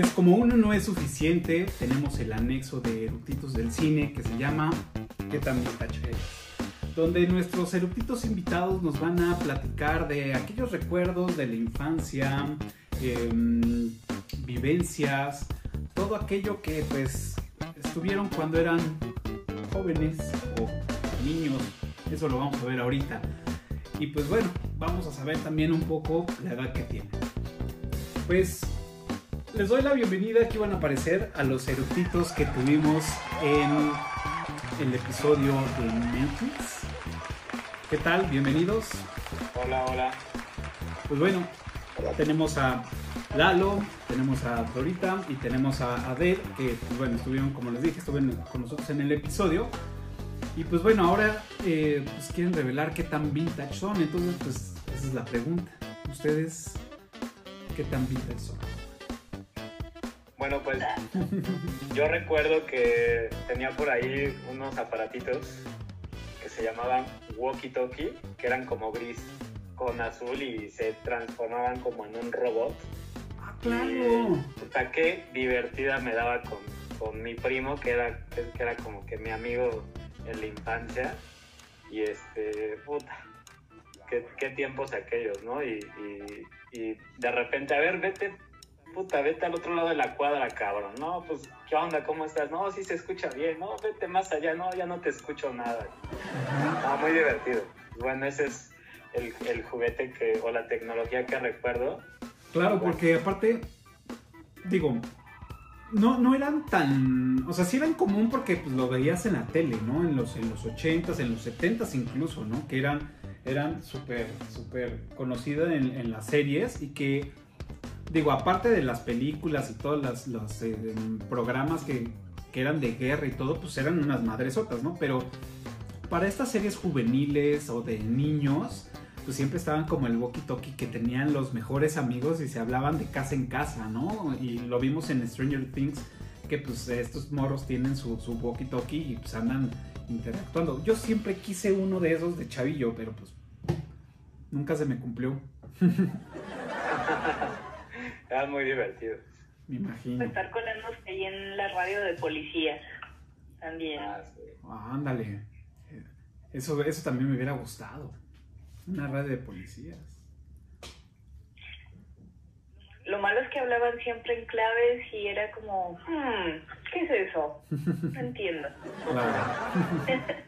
pues como uno no es suficiente, tenemos el anexo de eructitos del cine que se llama ¿Qué tan Donde nuestros eructitos invitados nos van a platicar de aquellos recuerdos de la infancia, em, vivencias, todo aquello que pues estuvieron cuando eran jóvenes o niños. Eso lo vamos a ver ahorita. Y pues bueno, vamos a saber también un poco la edad que tienen. Pues les doy la bienvenida. Aquí van a aparecer a los eructitos que tuvimos en el episodio de Memphis. ¿Qué tal? Bienvenidos. Hola, hola. Pues bueno, tenemos a Lalo, tenemos a Dorita y tenemos a Adel, que pues bueno, estuvieron, como les dije, estuvieron con nosotros en el episodio. Y pues bueno, ahora eh, pues quieren revelar qué tan vintage son. Entonces, pues esa es la pregunta. ¿Ustedes qué tan vintage son? Bueno, pues yo recuerdo que tenía por ahí unos aparatitos que se llamaban walkie-talkie, que eran como gris con azul y se transformaban como en un robot. ¡Ah, claro! puta, qué divertida me daba con, con mi primo, que era, que era como que mi amigo en la infancia. Y este, puta, qué, qué tiempos aquellos, ¿no? Y, y, y, de repente, a ver, vete, puta, vete al otro lado de la cuadra, cabrón. No, pues, ¿qué onda? ¿Cómo estás? No, sí se escucha bien. No, vete más allá. No, ya no te escucho nada. Ah, muy divertido. Bueno, ese es el, el juguete que, o la tecnología que recuerdo. Claro, porque aparte, digo, no, no eran tan. O sea, sí eran común porque pues, lo veías en la tele, ¿no? En los, en los 80s, en los 70s incluso, ¿no? Que eran eran súper, súper conocidas en, en, las series y que, digo, aparte de las películas y todos los, eh, programas que, que, eran de guerra y todo, pues eran unas madresotas, ¿no? Pero para estas series juveniles o de niños, pues siempre estaban como el walkie-talkie que tenían los mejores amigos y se hablaban de casa en casa, ¿no? Y lo vimos en Stranger Things, que pues estos morros tienen su, su walkie-talkie y pues andan interactuando. Yo siempre quise uno de esos de chavillo, pero pues nunca se me cumplió. Era muy divertido. Me imagino. Estar colándose ahí en la radio de policía también. Ah, sí. Ah, ándale. Eso, eso también me hubiera gustado. Una radio de policías. Lo malo es que hablaban siempre en claves y era como, hmm, ¿qué es eso? No entiendo. Claro.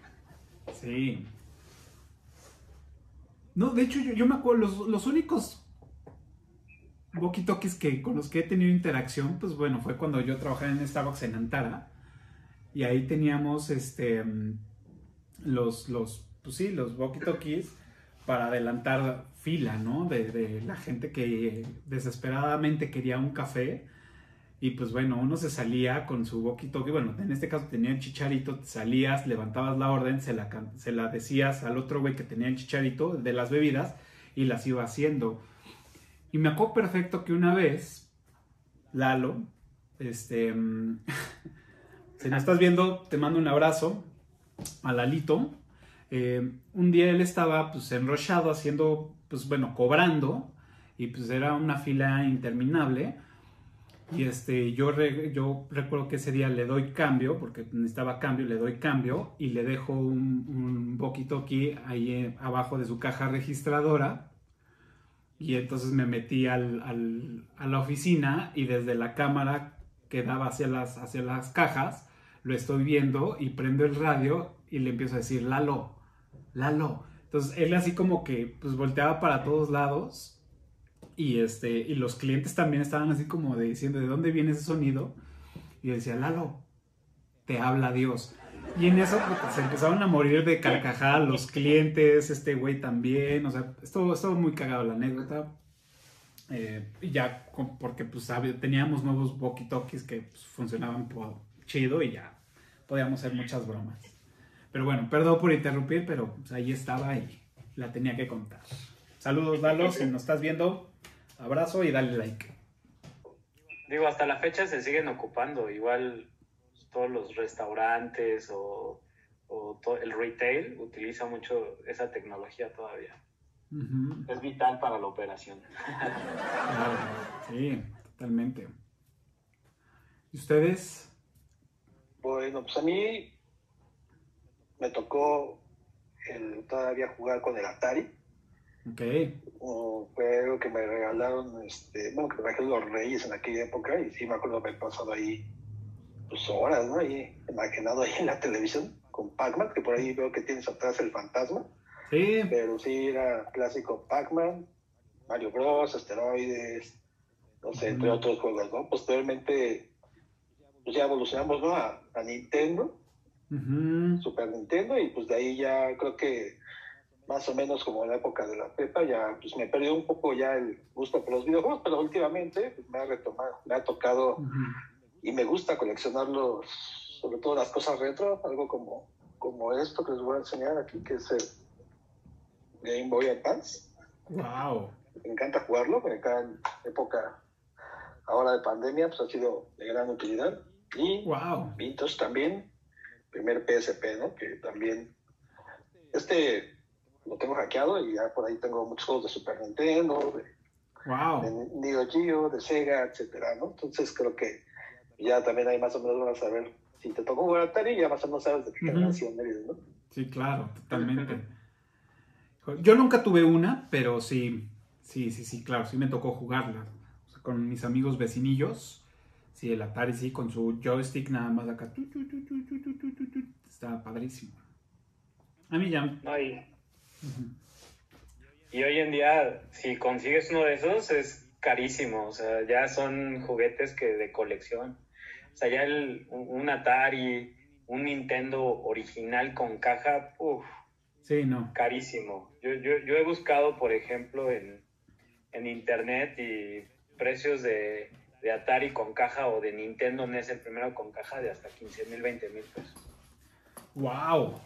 Sí. No, de hecho, yo, yo me acuerdo, los, los únicos walkie-talkies que, con los que he tenido interacción, pues bueno, fue cuando yo trabajaba en Starbucks en Antara. Y ahí teníamos este los, los, pues sí, los walkie-talkies para adelantar fila, ¿no? De, la gente que desesperadamente quería un café. Y pues bueno, uno se salía con su walkie-talkie, bueno, en este caso tenía el chicharito, salías, levantabas la orden, se la, se la decías al otro güey que tenía el chicharito de las bebidas y las iba haciendo. Y me acuerdo perfecto que una vez, Lalo, este, si no estás viendo, te mando un abrazo a Lalito. Eh, un día él estaba pues enrochado haciendo, pues bueno, cobrando y pues era una fila interminable. Y este, yo, yo recuerdo que ese día le doy cambio, porque necesitaba cambio, le doy cambio y le dejo un, un walkie-talkie ahí eh, abajo de su caja registradora. Y entonces me metí al, al, a la oficina y desde la cámara que daba hacia las, hacia las cajas, lo estoy viendo y prendo el radio y le empiezo a decir, Lalo, Lalo. Entonces él así como que pues volteaba para todos lados y, este, y los clientes también estaban así como de diciendo, ¿de dónde viene ese sonido? Y decía, Lalo, te habla Dios. Y en eso pues, se empezaron a morir de carcajada los clientes, este güey también, o sea, estuvo, estuvo muy cagado la anécdota. Eh, ya, porque pues teníamos nuevos walkie-talkies que pues, funcionaban chido y ya podíamos hacer muchas bromas. Pero bueno, perdón por interrumpir, pero pues, ahí estaba y la tenía que contar. Saludos, Lalo, si nos estás viendo, abrazo y dale like. Digo, hasta la fecha se siguen ocupando, igual todos los restaurantes o, o todo el retail utiliza mucho esa tecnología todavía. Uh -huh. Es vital para la operación. Claro, sí, totalmente. ¿Y ustedes? Bueno, pues a mí me tocó el, todavía jugar con el Atari. Ok. O fue algo que me regalaron, este, bueno, que me regalaron los Reyes en aquella época y sí me acuerdo haber pasado ahí pues horas, ¿no? Ahí, imaginado ahí en la televisión con Pac-Man, que por ahí veo que tienes atrás el fantasma. Sí. Pero sí era clásico Pac-Man, Mario Bros, Asteroides, no sé, entre otros juegos, ¿no? Posteriormente, pues ya evolucionamos, ¿no? A, a Nintendo. Super Nintendo, y pues de ahí ya creo que más o menos como en la época de la prepa, ya pues me perdió un poco ya el gusto por los videojuegos, pero últimamente pues, me ha retomado, me ha tocado. Y me gusta coleccionarlos, sobre todo las cosas retro, algo como, como esto que les voy a enseñar aquí, que es el Game Boy Advance. Wow. Me encanta jugarlo, porque acá en época ahora de pandemia pues ha sido de gran utilidad. Y Wow. Vintage también, primer PSP, ¿no? Que también, este lo tengo hackeado y ya por ahí tengo muchos juegos de Super Nintendo, de, Wow. de Neo Geo, de Sega, etcétera, ¿no? Entonces creo que ya también ahí más o menos van a saber. Si te tocó jugar Atari, ya más o menos sabes de qué generación uh -huh. eres, ¿no? Sí, claro, totalmente. Yo nunca tuve una, pero sí, sí, sí, sí, claro, sí me tocó jugarla. Con mis amigos vecinillos, sí, el Atari, sí, con su joystick nada más acá. Tu, está padrísimo. A mí ya. Ay. Uh -huh. Y hoy en día, si consigues uno de esos, es carísimo. O sea, ya son juguetes que de colección. Sea, ya el, un un Atari, un Nintendo original con caja, uff, Sí, no. carísimo. Yo, yo, yo he buscado, por ejemplo, en, en internet y precios de, de Atari con caja o de Nintendo NES el primero con caja de hasta 15 mil, 20 mil pesos. Wow.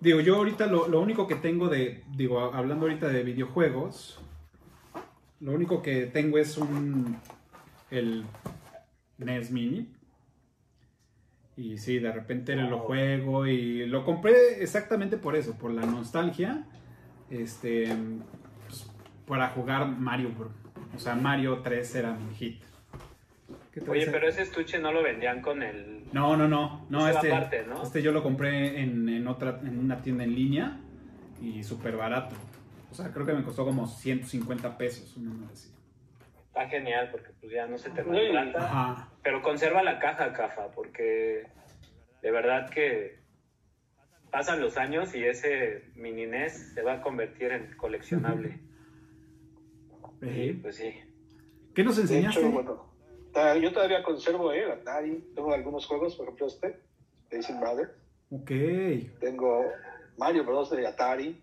Digo, yo ahorita lo, lo único que tengo de, digo, hablando ahorita de videojuegos, lo único que tengo es un, el NES Mini. Y sí, de repente lo juego y lo compré exactamente por eso, por la nostalgia, este, pues, para jugar Mario Bros. O sea, Mario 3 era mi hit. ¿Qué te Oye, pero ese estuche no lo vendían con el... No, no, no, no, Esa este, aparte, ¿no? este yo lo compré en, en otra, en una tienda en línea y súper barato. O sea, creo que me costó como 150 pesos, una cosa así. Está genial porque pues ya no se te maltrata. Pero conserva la caja, caja, porque de verdad que pasan los años y ese mini NES se va a convertir en coleccionable. Eh, pues sí. ¿Qué nos enseñaste? hecho, bueno, ta- yo todavía conservo eh, el Atari, tengo algunos juegos, por ejemplo este, Racing Brothers, Ok. tengo Mario Bros. de Atari,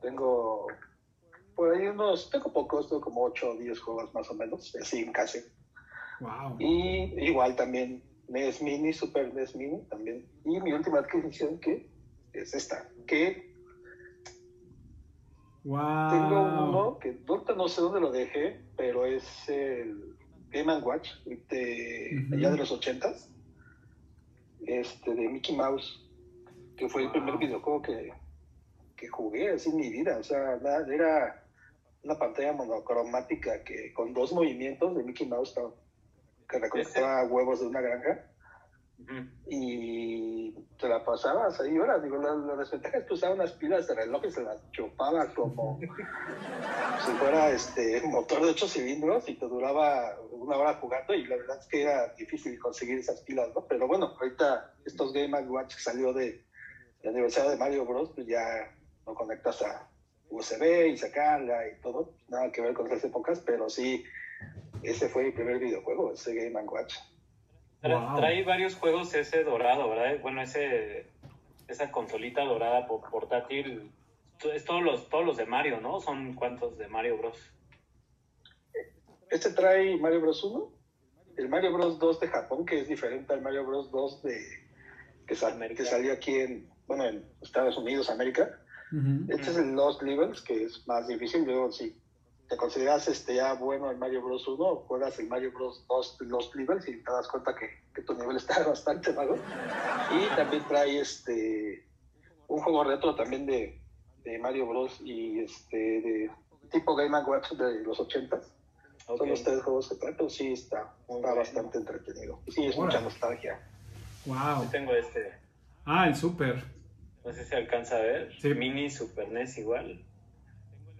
tengo por ahí unos, tengo pocos, tengo como 8 o 10 juegos más o menos, así en casa. Wow. Y igual también NES Mini, Super NES Mini también. Y mi última adquisición que es esta, que Wow. tengo uno que no sé dónde lo dejé, pero es el Game Watch de allá de los ochentas, este de Mickey Mouse, que fue el primer videojuego que, que jugué así en mi vida. O sea, nada, era una pantalla monocromática que con dos movimientos de Mickey Mouse que recolectaba huevos de una granja y te la pasabas ahí horas. Digo, la, la desventaja es que usaba unas pilas de reloj y se las chupaba como si fuera este motor de ocho cilindros y te duraba una hora jugando y la verdad es que era difícil conseguir esas pilas, ¿no? Pero bueno, ahorita estos Game Watch que salió de la Universidad de Mario Bros, pues ya lo conectas a USB y sacarla y todo, nada que ver con esas épocas, pero sí, ese fue mi primer videojuego, ese Game Watch. Wow. Trae varios juegos ese dorado, ¿verdad? Bueno, ese esa consolita dorada por- portátil es todos los todos los de Mario, ¿no? Son cuántos de Mario Bros. Este trae Mario Bros 1, el Mario Bros 2 de Japón, que es diferente al Mario Bros 2 de, que, sal- que salió aquí en, bueno, en Estados Unidos, América. Este es el Lost Levels, que es más difícil. Luego, si te consideras este, ya bueno el Mario Bros 1, juegas el Mario Bros 2 Lost Levels y te das cuenta que, que tu nivel está bastante malo. Y también trae este un juego retro también de, de Mario Bros. y este de tipo Game Watch de los 80 s Ok. Son los tres juegos que trae, pero sí está, está bastante entretenido. Sí, es mucha nostalgia. Wow. Yo tengo este, Ah, el Super. No sé si alcanza a ver, Sí. Mini Super NES igual.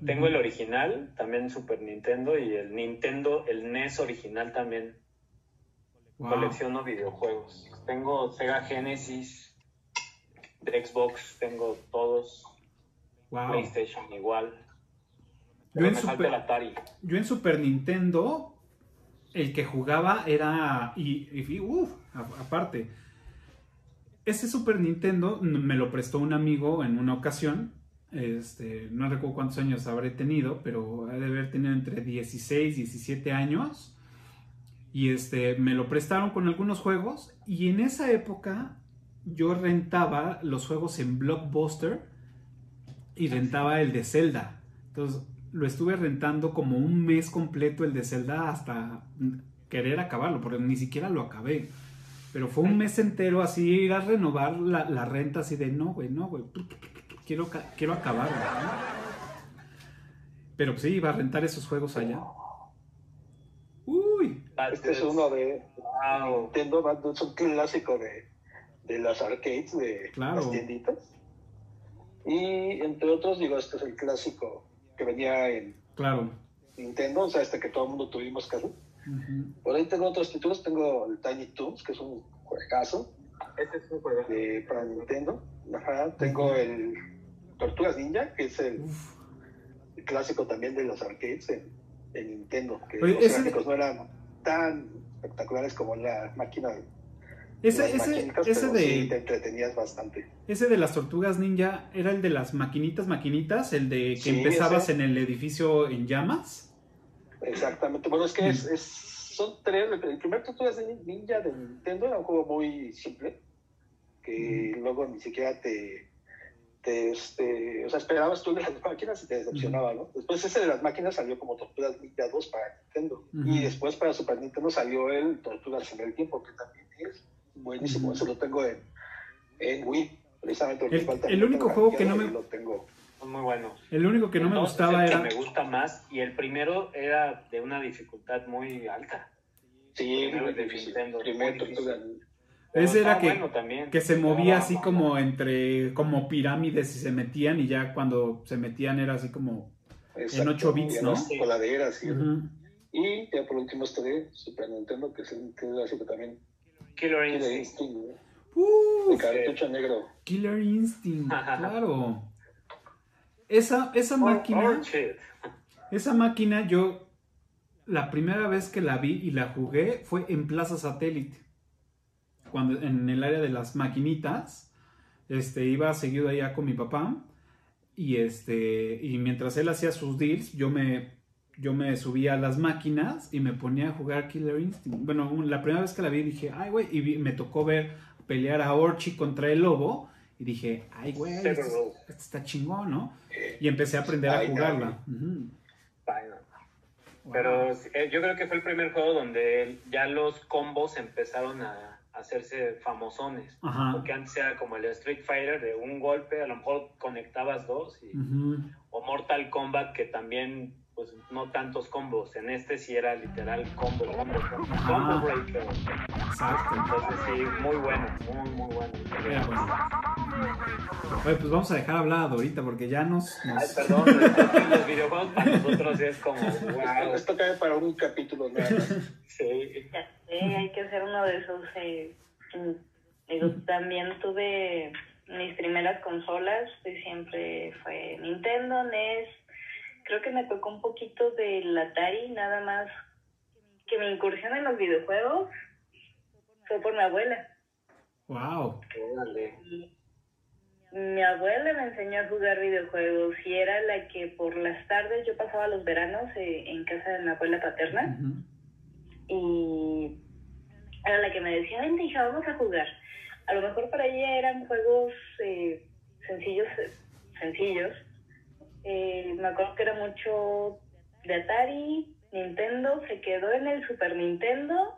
Tengo el original, también Super Nintendo, y el Nintendo, el NES original también. Wow. Colecciono videojuegos. Tengo Sega Genesis, de Xbox, tengo todos, Wow. PlayStation igual. Yo en Super- Atari. Yo en Super Nintendo, el que jugaba era. Y, y- uf, aparte. Ese Super Nintendo me lo prestó un amigo en una ocasión. Este, no recuerdo cuántos años habré tenido, pero ha de haber tenido entre 16 y 17 años. Y este, me lo prestaron con algunos juegos. Y en esa época yo rentaba los juegos en Blockbuster y rentaba el de Zelda. Entonces lo estuve rentando como un mes completo el de Zelda hasta querer acabarlo, porque ni siquiera lo acabé. Pero fue un mes entero así, ir a renovar la, la renta así de no, güey, no, güey, quiero, ca- quiero acabarlo. ¿no? Pero pues, sí, iba a rentar esos juegos allá. Uy, Este es uno de Wow. Nintendo, es un clásico de, de las arcades, de Claro. las tienditas. Y entre otros, digo, este es el clásico que venía en claro. Nintendo, o sea, este que todo el mundo tuvimos casi. Por ahí tengo otros títulos, tengo el Tiny Toons, que es un juegazo Este es un juego. de, para Nintendo. Ajá, tengo el Tortugas Ninja, que es el, clásico también de los arcades en, en Nintendo, que Oye, los ese- gráficos no eran tan espectaculares como la máquina de Ese, sí de, te entretenías bastante. ese de las tortugas ninja era el de las maquinitas, maquinitas, el de que Sí, empezabas ese. en el edificio en llamas. Exactamente. Bueno, es que es, es- son tres. El primer Tortugas Ninja de Nintendo era un juego muy simple, que luego ni siquiera te, te, este, o sea, esperabas tú de las máquinas y te decepcionaba, ¿no? Después ese de las máquinas salió como Tortugas Ninja 2 para Nintendo. Y después para Super Nintendo salió el Tortugas en el Tiempo, que también es buenísimo. Eso lo tengo en, en Wii, precisamente. El- el único juego que no me- Lo tengo. Son muy buenos. El único que no me gustaba el que era... me gusta más y el primero era de una dificultad muy alta. Sí, Primero muy difícil. Nintendo, Primer muy difícil. Tortuga Ninja. Pero Ese era que- bueno también. que se movía Estaba así bueno. como entre como pirámides y se metían y ya cuando se metían era así como Exacto, ocho bits, y en ¿no? las coladeras, sí. Ujú. Y ya por último este de Super Nintendo, que es el que es clásico también. Killer Killer Instinct. Instinct, ¿no? Uf, de cartucho negro. Killer Instinct, claro. Esa, esa máquina, Orchid. esa máquina yo la primera vez que la vi y la jugué fue en Plaza Satélite. Cuando en el área de las maquinitas, este iba seguido allá con mi papá y este y mientras él hacía sus deals, yo me yo me subía a las máquinas y me ponía a jugar Killer Instinct. Bueno, la primera vez que la vi dije, "Ay, güey", y vi- me tocó ver pelear a Orchi contra el lobo y dije, "Ay, güey, esto, Several. esto está chingón, ¿no?" Y empecé a aprender a jugarla. Pero eh, yo creo que fue el primer juego donde ya los combos empezaron a hacerse famosones. Ajá. Porque antes era como el Street Fighter de un golpe, a lo mejor conectabas dos. y-. O Mortal Kombat que también, pues no tantos combos. En este sí era literal combo, combo, combo, combo breaker. Exacto. Entonces sí, muy bueno, muy, muy bueno. Era bueno. Oye, pues vamos a dejar hablar a Dorita porque ya nos... nos- Ay, perdón, que los videojuegos para nosotros es como, wow. Esto cae para un capítulo nada más. Sí. Sé, hay que hacer uno de esos. eh, digo, también tuve mis primeras consolas, pues siempre fue Nintendo, NES. Creo que me tocó un poquito del Atari, nada más que mi incursión en los videojuegos fue por mi abuela. Wow. Mi abuela me enseñó a jugar videojuegos y era la que por las tardes yo pasaba los veranos eh, en casa de mi abuela paterna. Y era la que me decía, vente hija, vamos a jugar. A lo mejor para ella eran juegos eh, sencillos, eh, sencillos. Eh, me acuerdo que era mucho de Atari, Nintendo, se quedó en el Super Nintendo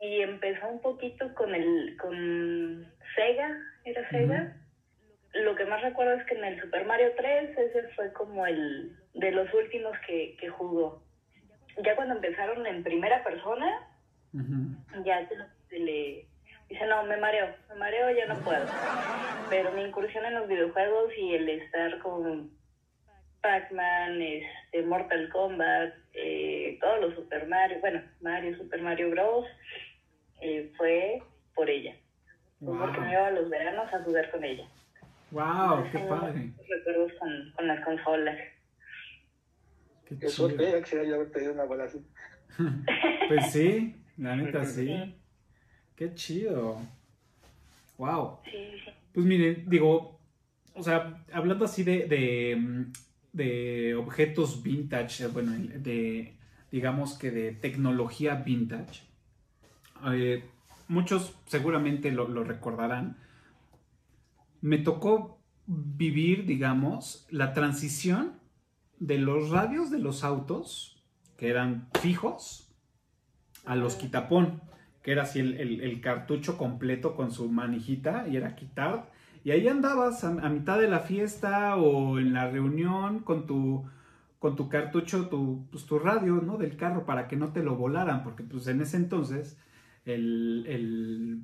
y empezó un poquito con el con Sega, era Sega. Lo que más recuerdo es que en el Super Mario 3 ese fue como el de los últimos que, que jugó. ya cuando empezaron en primera persona, ya se le dice, no, me mareo, me mareo, ya no puedo. Pero mi incursión en los videojuegos y el estar con Pac-Man, este, Mortal Kombat, eh, todos los Super Mario, bueno, Mario, Super Mario Bros., eh, fue por ella. Fue porque me Wow. iba a los veranos a jugar con ella. Wow, qué padre. recuerdos con, con las consolas. Qué chido. ya quisiera yo haber tenido una bola así. Pues sí, la neta sí. Qué chido. Wow. Sí, sí. Pues miren, digo, o sea, hablando así de, de, mm, de objetos vintage, bueno, de, digamos que de tecnología vintage, eh, muchos seguramente lo, lo recordarán. Me tocó vivir, digamos, la transición de los radios de los autos, que eran fijos, a los quitapón, que era así el, el- cartucho completo con su manijita y era quitar. Y ahí andabas a, a mitad de la fiesta o en la reunión con tu, con tu cartucho, tu, pues, tu radio, ¿no? Del carro para que no te lo volaran, porque pues en ese entonces el, el-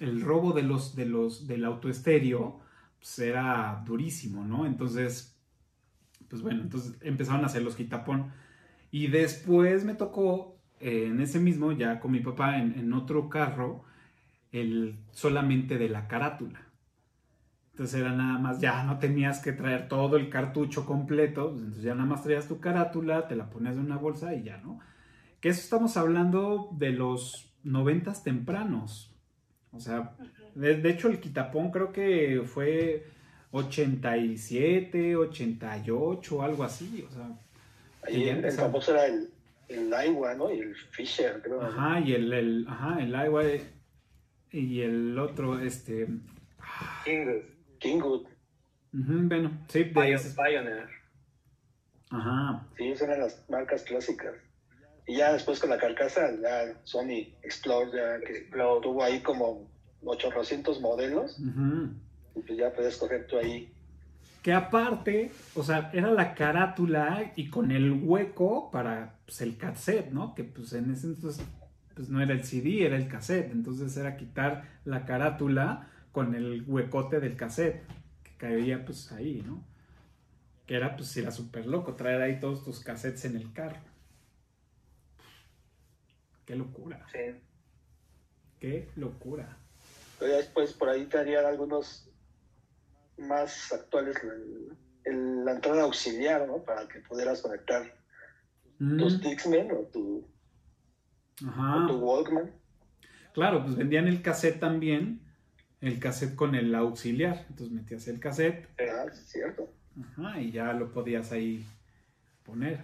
el robo de los, de los, del autoestéreo pues, era durísimo, ¿no? Entonces, pues bueno, entonces empezaron a hacer los quitapón. Y después me tocó, eh, en ese mismo, ya con mi papá, en, en otro carro, el solamente de la carátula. Entonces era nada más, ya no tenías que traer todo el cartucho completo, pues, entonces ya nada más traías tu carátula, te la ponías en una bolsa y ya, ¿no? Que eso estamos hablando de los noventas tempranos. O sea, de, de hecho el quitapón creo que fue 87, 88, algo así, o sea, Ahí el, el famoso era el, el Aiwa, ¿no? Y el Fisher, creo. Ajá, y el, el, ajá, el agua y el otro, este, Kingus, Kingwood. ujú, bueno, sí, Pioneer. ajá, Sí, esas eran las marcas clásicas. Y ya después con la carcasa, ya Sony Explore, ya que tuvo ahí como 800 modelos, y pues ya puedes escoger tú ahí. Que aparte, o sea, era la carátula y con el hueco para pues, el cassette, ¿no? Que pues en ese entonces pues no era el CD, era el cassette. Entonces era quitar la carátula con el huecote del cassette, que caía pues ahí, ¿no? Que era pues era súper loco traer ahí todos tus cassettes en el carro. Qué locura, Sí. qué locura. Pero después por ahí te harían algunos más actuales, el- el- la entrada auxiliar, ¿no? Para que pudieras conectar Mm, tus Dixman o tu, o Ajá. tu Walkman. Claro, pues vendían el cassette también, el cassette con el auxiliar. Entonces metías el cassette. Ah, es cierto. ajá, y ya lo podías ahí poner.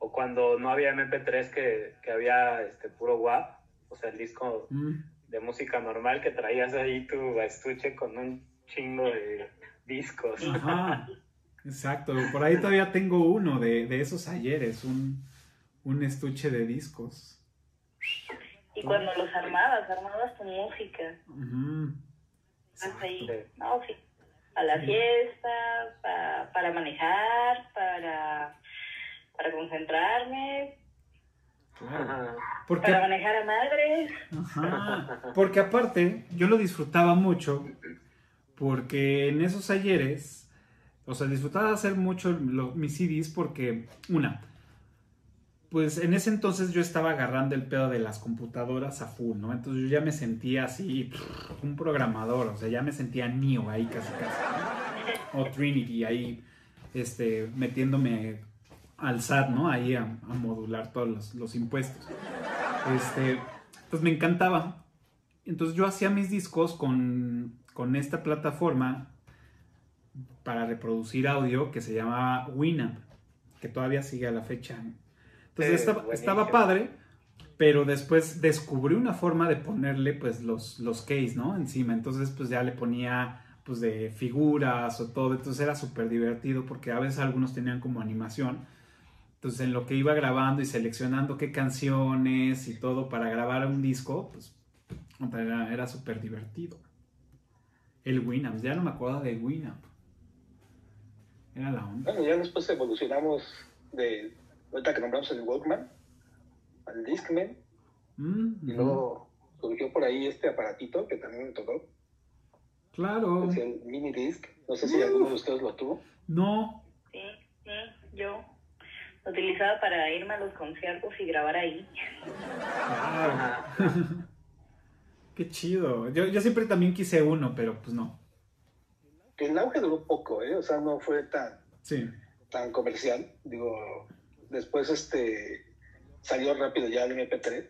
O cuando no había MP3 que, que había este puro WAP, o sea, el disco Mm, de música normal que traías ahí tu estuche con un chingo de discos. Ajá, exacto. Por ahí todavía tengo uno de, de esos ayeres, un, un estuche de discos. Y cuando los armabas, armabas tu música. Ujú, Vas ahí, no, sí. A la Sí. fiesta, pa- para manejar, para, para concentrarme, claro. Porque para manejar a madres. Ajá, porque aparte yo lo disfrutaba mucho porque en esos ayeres, o sea, disfrutaba hacer mucho mis CDs porque, una, pues en ese entonces yo estaba agarrando el pedo de las computadoras a full, ¿no? Entonces yo ya me sentía así, un programador, o sea, ya me sentía Neo ahí casi casi, ¿no? o Trinity ahí, este, metiéndome al SAT, ¿no? Ahí a, a modular todos los, los impuestos. Este, pues me encantaba. Entonces yo hacía mis discos con, con esta plataforma para reproducir audio que se llamaba Winamp, que todavía sigue a la fecha. Entonces Sí, estaba, padre, pero después descubrí una forma de ponerle pues los, los case, ¿no? Encima. Entonces pues ya le ponía pues de figuras o todo. Entonces era súper divertido porque a veces algunos tenían como animación. Entonces en lo que iba grabando y seleccionando qué canciones y todo para grabar un disco, pues era, era súper divertido. El Winamp, ya no me acuerdo de Winamp. Era la onda. Bueno, ya después evolucionamos de, ahorita que nombramos el Walkman, al Discman. Mm, Y ujú. luego surgió por ahí este aparatito que también me tocó, Claro. es el mini disc. No sé si alguno de ustedes lo tuvo. No. Sí, sí, yo lo utilizaba para irme a los conciertos y grabar ahí. Wow. Qué chido. Yo, yo siempre también quise uno, pero pues no. Que el auge duró poco, ¿eh? O sea, no fue tan, Sí. tan comercial. Digo, después este salió rápido ya el MP3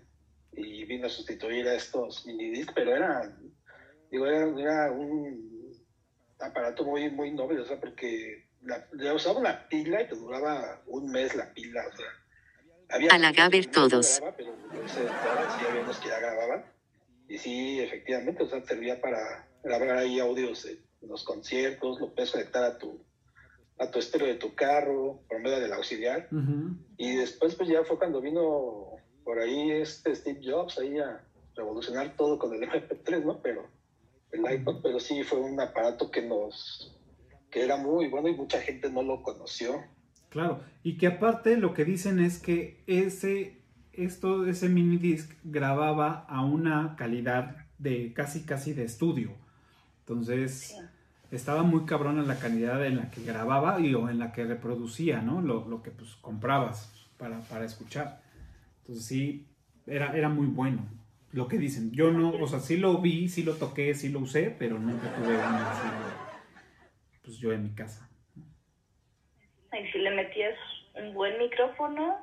y vino a sustituir a estos mini disc, pero era, digo, era, era un aparato muy, muy noble, o sea, porque la, ya usaba una pila y te duraba un mes la pila, o sea. Había A la Gaber todos. grababa, pero yo sé, ahora sí había unos que ya grababan. Y sí, efectivamente, o sea, servía para grabar ahí audios de los conciertos, lo puedes conectar a tu, a tu estéreo de tu carro, por medio del auxiliar. Ujú. Y después, pues ya fue cuando vino por ahí este Steve Jobs ahí a revolucionar todo con el MP3, ¿no? Pero el iPod, pero sí fue un aparato que nos, que era muy bueno y mucha gente no lo conoció. Claro. Y que aparte lo que dicen es que ese, esto, ese mini disc grababa a una calidad de casi casi de estudio. Entonces, Sí. estaba muy cabrona la calidad en la que grababa y o en la que reproducía, ¿no? Lo, lo que pues comprabas para, para escuchar. Entonces sí, era, era muy bueno. Lo que dicen. Yo no, o sea, sí lo vi, sí lo toqué, sí lo usé, pero nunca tuve uno así, pues yo en mi casa. Y si le metías un buen micrófono,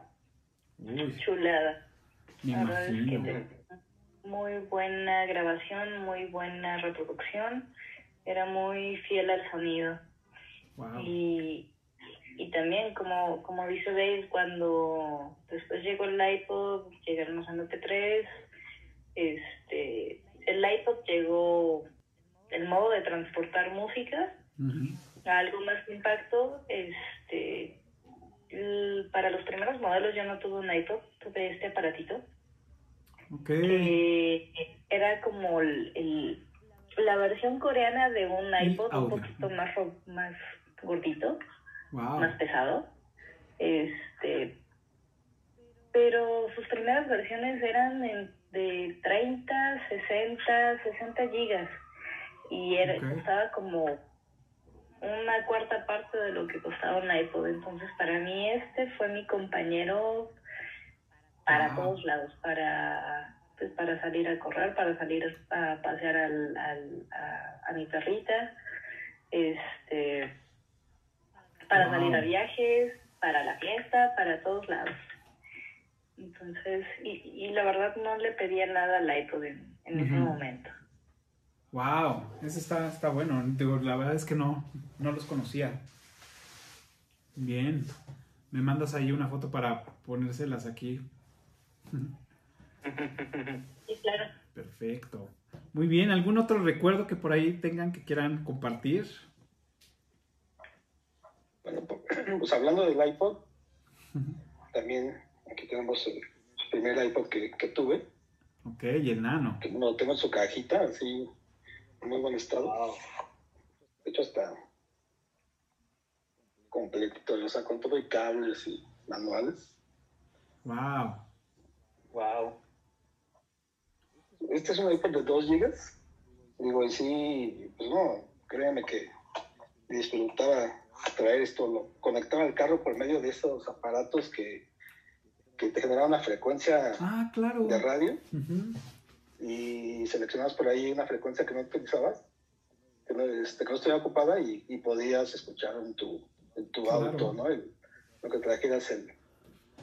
Uy, chulada. me La verdad es que imagino. te- muy buena grabación, muy buena reproducción. Era muy fiel al sonido. Wow. Y, y también, como, como dice Dave, cuando después llegó el iPod, llegaron los MP3, este, el iPod llegó el modo de transportar música a algo más de impacto. Este, para los primeros modelos yo no tuve un iPod, tuve este aparatito. Ok. que era como el, el- la versión coreana de un iPod un poquito más, más gordito, Wow. más pesado. Este, pero sus primeras versiones eran en- de 30, 60, 60 gigas y era, Ok. costaba como una cuarta parte de lo que costaba un iPod. Entonces, para mí este fue mi compañero para todos lados, para pues, para salir a correr, para salir a pasear al, al- a, a mi perrita, este, para Wow. salir a viajes, para la fiesta, para todos lados. Entonces, y, y la verdad no le pedía nada al iPod en, en ese momento. Wow, eso está, está bueno. Digo, la verdad es que no, no los conocía. Bien. Me mandas ahí una foto para ponérselas aquí. Sí, claro. Perfecto. Muy bien, ¿algún otro recuerdo que por ahí tengan que quieran compartir? Bueno, pues hablando del iPod, también aquí tenemos el primer iPod que, que tuve, Ok, y el nano. que lo tengo en su cajita, así, muy buen estado. Wow. De hecho, está completito, o sea, con todo y cables y manuales. Wow. Wow. Este es un iPod de 2 GB. Digo, y sí, pues no, créanme que disfrutaba traer esto, lo conectaba al carro por medio de esos aparatos que, que te generaban una frecuencia Ah, claro. de radio. Y seleccionabas por ahí una frecuencia que no utilizabas, que no, este, que no estuviera ocupada y, y podías escuchar en tu, en tu Claro. auto, ¿no? El- lo que trajeras en,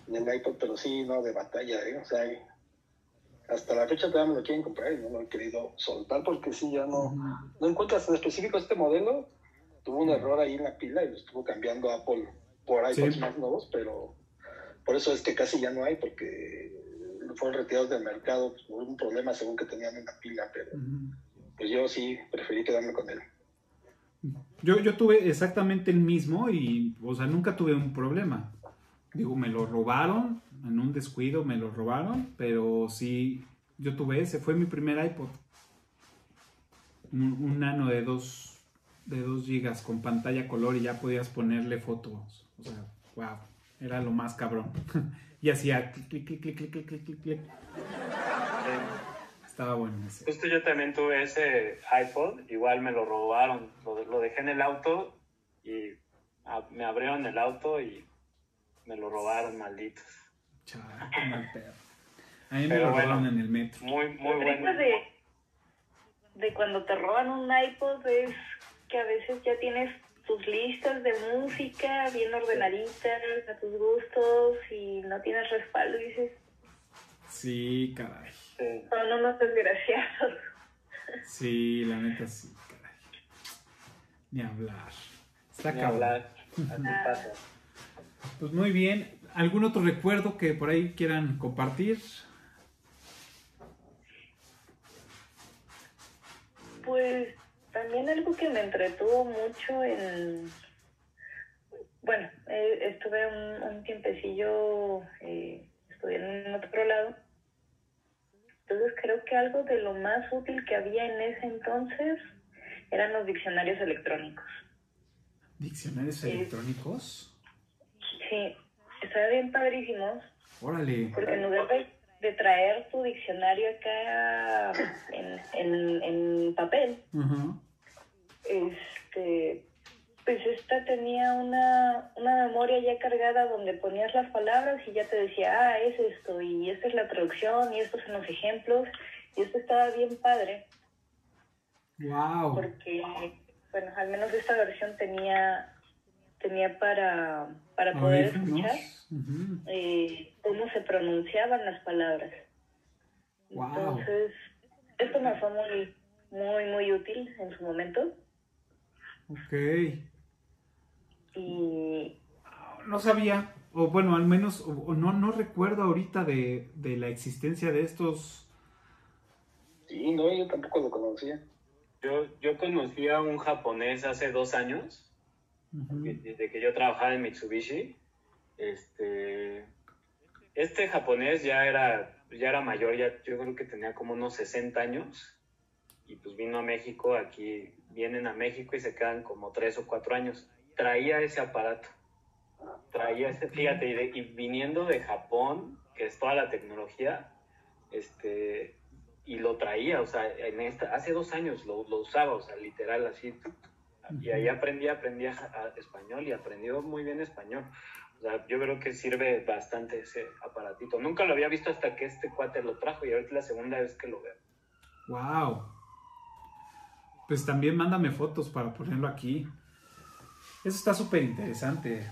en el iPod, pero sí, no, de batalla, ¿eh? O sea, hasta la fecha todavía me lo quieren comprar y no lo he querido soltar porque sí, ya no, no encuentras en específico este modelo. Tuvo un error ahí en la pila y lo estuvo cambiando Apple por iPods Sí. más nuevos, pero por eso es que casi ya no hay, porque fueron retirados del mercado por un problema según que tenían en la pila, pero Ujú. pues yo sí preferí quedarme con él. Yo, yo tuve exactamente el mismo y, o sea, nunca tuve un problema. Digo, me lo robaron, en un descuido me lo robaron, pero sí, yo tuve ese, fue mi primer iPod. Un, un nano de 2 de dos gigas con pantalla color y ya podías ponerle fotos. O sea, wow. Era lo más cabrón. y hacía clic, clic, clic, clic, clic, clic, clic, clic. Estaba bueno ese. Justo yo también tuve ese iPod, igual me lo robaron, lo, lo dejé en el auto y me abrieron el auto y me lo robaron, malditos. Chaval, qué mal pedo. A mí me lo robaron en el metro. Muy, muy bueno. De, de cuando te roban un iPod es que a veces ya tienes tus listas de música bien ordenaditas a tus gustos y no tienes respaldo dices, Sí, caray. Son unos desgraciados. Sí, la neta sí, caray. Ni hablar. Está Ni cabrón. hablar, así pasa. Pues muy bien. ¿Algún otro recuerdo que por ahí quieran compartir? Pues también algo que me entretuvo mucho en... Bueno, eh, estuve un, un tiempecillo eh, estudiando en otro lado. Entonces creo que algo de lo más útil que había en ese entonces eran los diccionarios electrónicos. ¿Diccionarios electrónicos? Sí, estaban bien padrísimos Órale. porque en lugar de, de traer tu diccionario acá en, en, en papel, este pues esta tenía una, una memoria ya cargada donde ponías las palabras y ya te decía, ah, es esto, y esta es la traducción, y estos son los ejemplos, y esto estaba bien padre, Wow. porque, bueno, al menos esta versión tenía, tenía para, para poder escuchar eh, cómo se pronunciaban las palabras. Wow. Entonces, esto me fue muy, muy, muy útil en su momento. Ok. Y No sabía, o bueno, al menos, o, o no, no recuerdo ahorita de, de la existencia de estos. Sí, no, yo tampoco lo conocía. Yo, yo conocí a un japonés hace dos años, Desde que yo trabajaba en Mitsubishi. Este, este japonés ya era, ya era mayor, ya, yo creo que tenía como unos 60 años. Y pues vino a México, aquí vienen a México y se quedan como tres o cuatro años. Traía ese aparato. Traía ese, fíjate, y, de- y viniendo de Japón, que es toda la tecnología, este, y lo traía, o sea, en esta, hace dos años lo, lo usaba, o sea, literal así. Y ahí aprendí, aprendí a, a español y aprendió muy bien español. O sea, yo creo que sirve bastante ese aparatito. Nunca lo había visto hasta que este cuate lo trajo y ahorita es la segunda vez que lo veo. Wow. Pues también mándame fotos para ponerlo aquí. Eso está súper interesante.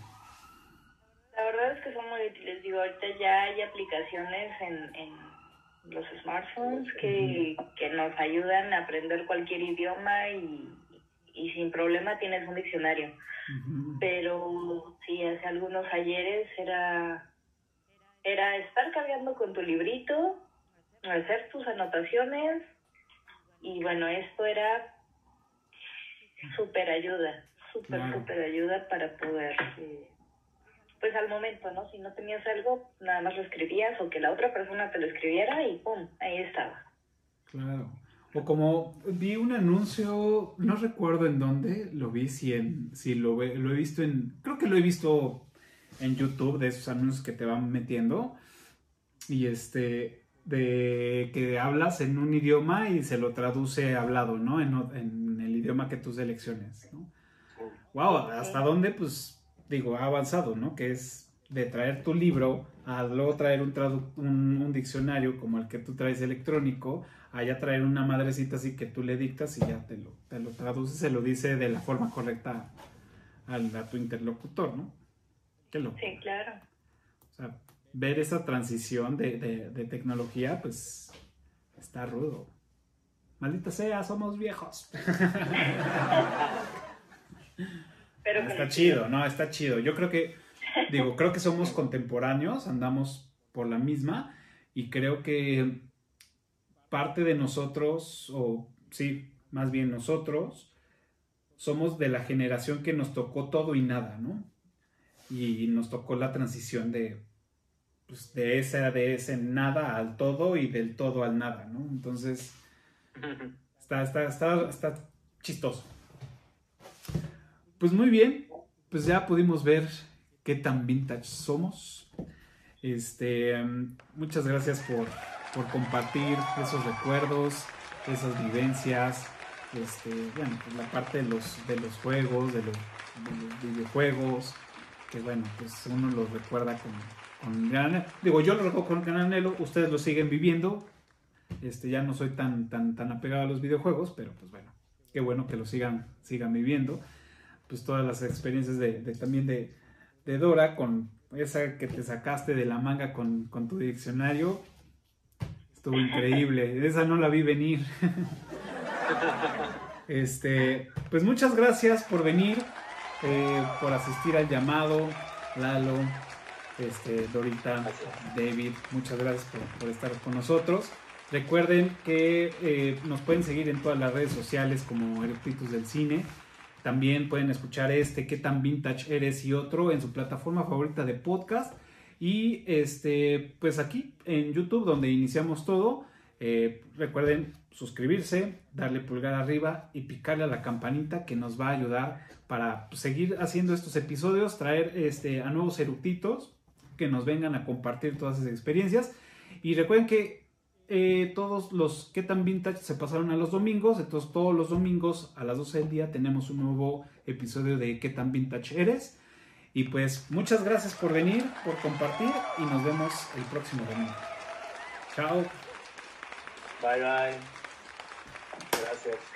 la verdad es que son muy útiles. Digo, ahorita ya hay aplicaciones en, en los smartphones que, que nos ayudan a aprender cualquier idioma y, y sin problema tienes un diccionario. Pero sí, hace algunos ayeres era, era estar cargando con tu librito, hacer tus anotaciones y bueno, esto era súper ayuda, súper, Claro. súper ayuda para poder, eh, pues al momento, ¿no? Si no tenías algo, nada más lo escribías o que la otra persona te lo escribiera y ¡pum! Ahí estaba. Claro. O como vi un anuncio, no recuerdo en dónde lo vi, si, en, si lo, ve- lo he visto en, creo que lo he visto en YouTube de esos anuncios que te van metiendo y este, de que hablas en un idioma y se lo traduce hablado, ¿no? En, en el idioma que tú selecciones, ¿no? Wow, ¿hasta dónde? Pues digo, ha avanzado, ¿no? Que es de traer tu libro a luego traer un, un, un diccionario como el que tú traes electrónico, a ya traer una madrecita así que tú le dictas y ya te lo, te lo traduce, se lo dice de la forma correcta al, a tu interlocutor, ¿no? Qué loco. Sí, claro. O sea, ver esa transición de, de- de tecnología, pues está rudo. Maldita sea, somos viejos. Pero Está chido, no, está chido. Yo creo que, digo, creo que somos contemporáneos, andamos por la misma y creo que parte de nosotros, o sí, más bien nosotros, somos de la generación que nos tocó todo y nada, ¿no? Y nos tocó la transición de, pues, de, ese, de ese nada al todo y del todo al nada, ¿no? Entonces, Está, está, está, está chistoso. Pues muy bien, pues ya pudimos ver qué tan vintage somos. Este, muchas gracias por, por compartir esos recuerdos, esas vivencias, este, bueno, pues la parte de los, de los juegos, de los, videojuegos, que bueno, pues uno los recuerda con, con gran, digo, yo lo recuerdo con gran anhelo, ustedes lo siguen viviendo, este, ya no soy tan, tan, tan apegado a los videojuegos, pero pues bueno, qué bueno que lo sigan, sigan viviendo, pues todas las experiencias de, también de, de, Dora, con esa que te sacaste de la manga con, tu diccionario, estuvo increíble, esa no la vi venir. Este, pues muchas gracias por venir, eh, por asistir al llamado, Lalo, este, Dorita, David, muchas gracias por, estar con nosotros. Recuerden que eh, nos pueden seguir en todas las redes sociales como Eructitus del Cine. También pueden escuchar este, qué tan vintage eres y otro en su plataforma favorita de podcast. Y este, pues aquí en YouTube, donde iniciamos todo. Eh, recuerden suscribirse, darle pulgar arriba y picarle a la campanita que nos va a ayudar para seguir haciendo estos episodios, traer este, a nuevos eructitos que nos vengan a compartir todas esas experiencias. Y recuerden que eh, todos los que tan vintage se pasaron a los domingos, entonces todos los domingos a las 12 del día tenemos un nuevo episodio de qué tan vintage eres. Y pues muchas gracias por venir, por compartir y nos vemos el próximo domingo. Chao. Bye bye. Gracias.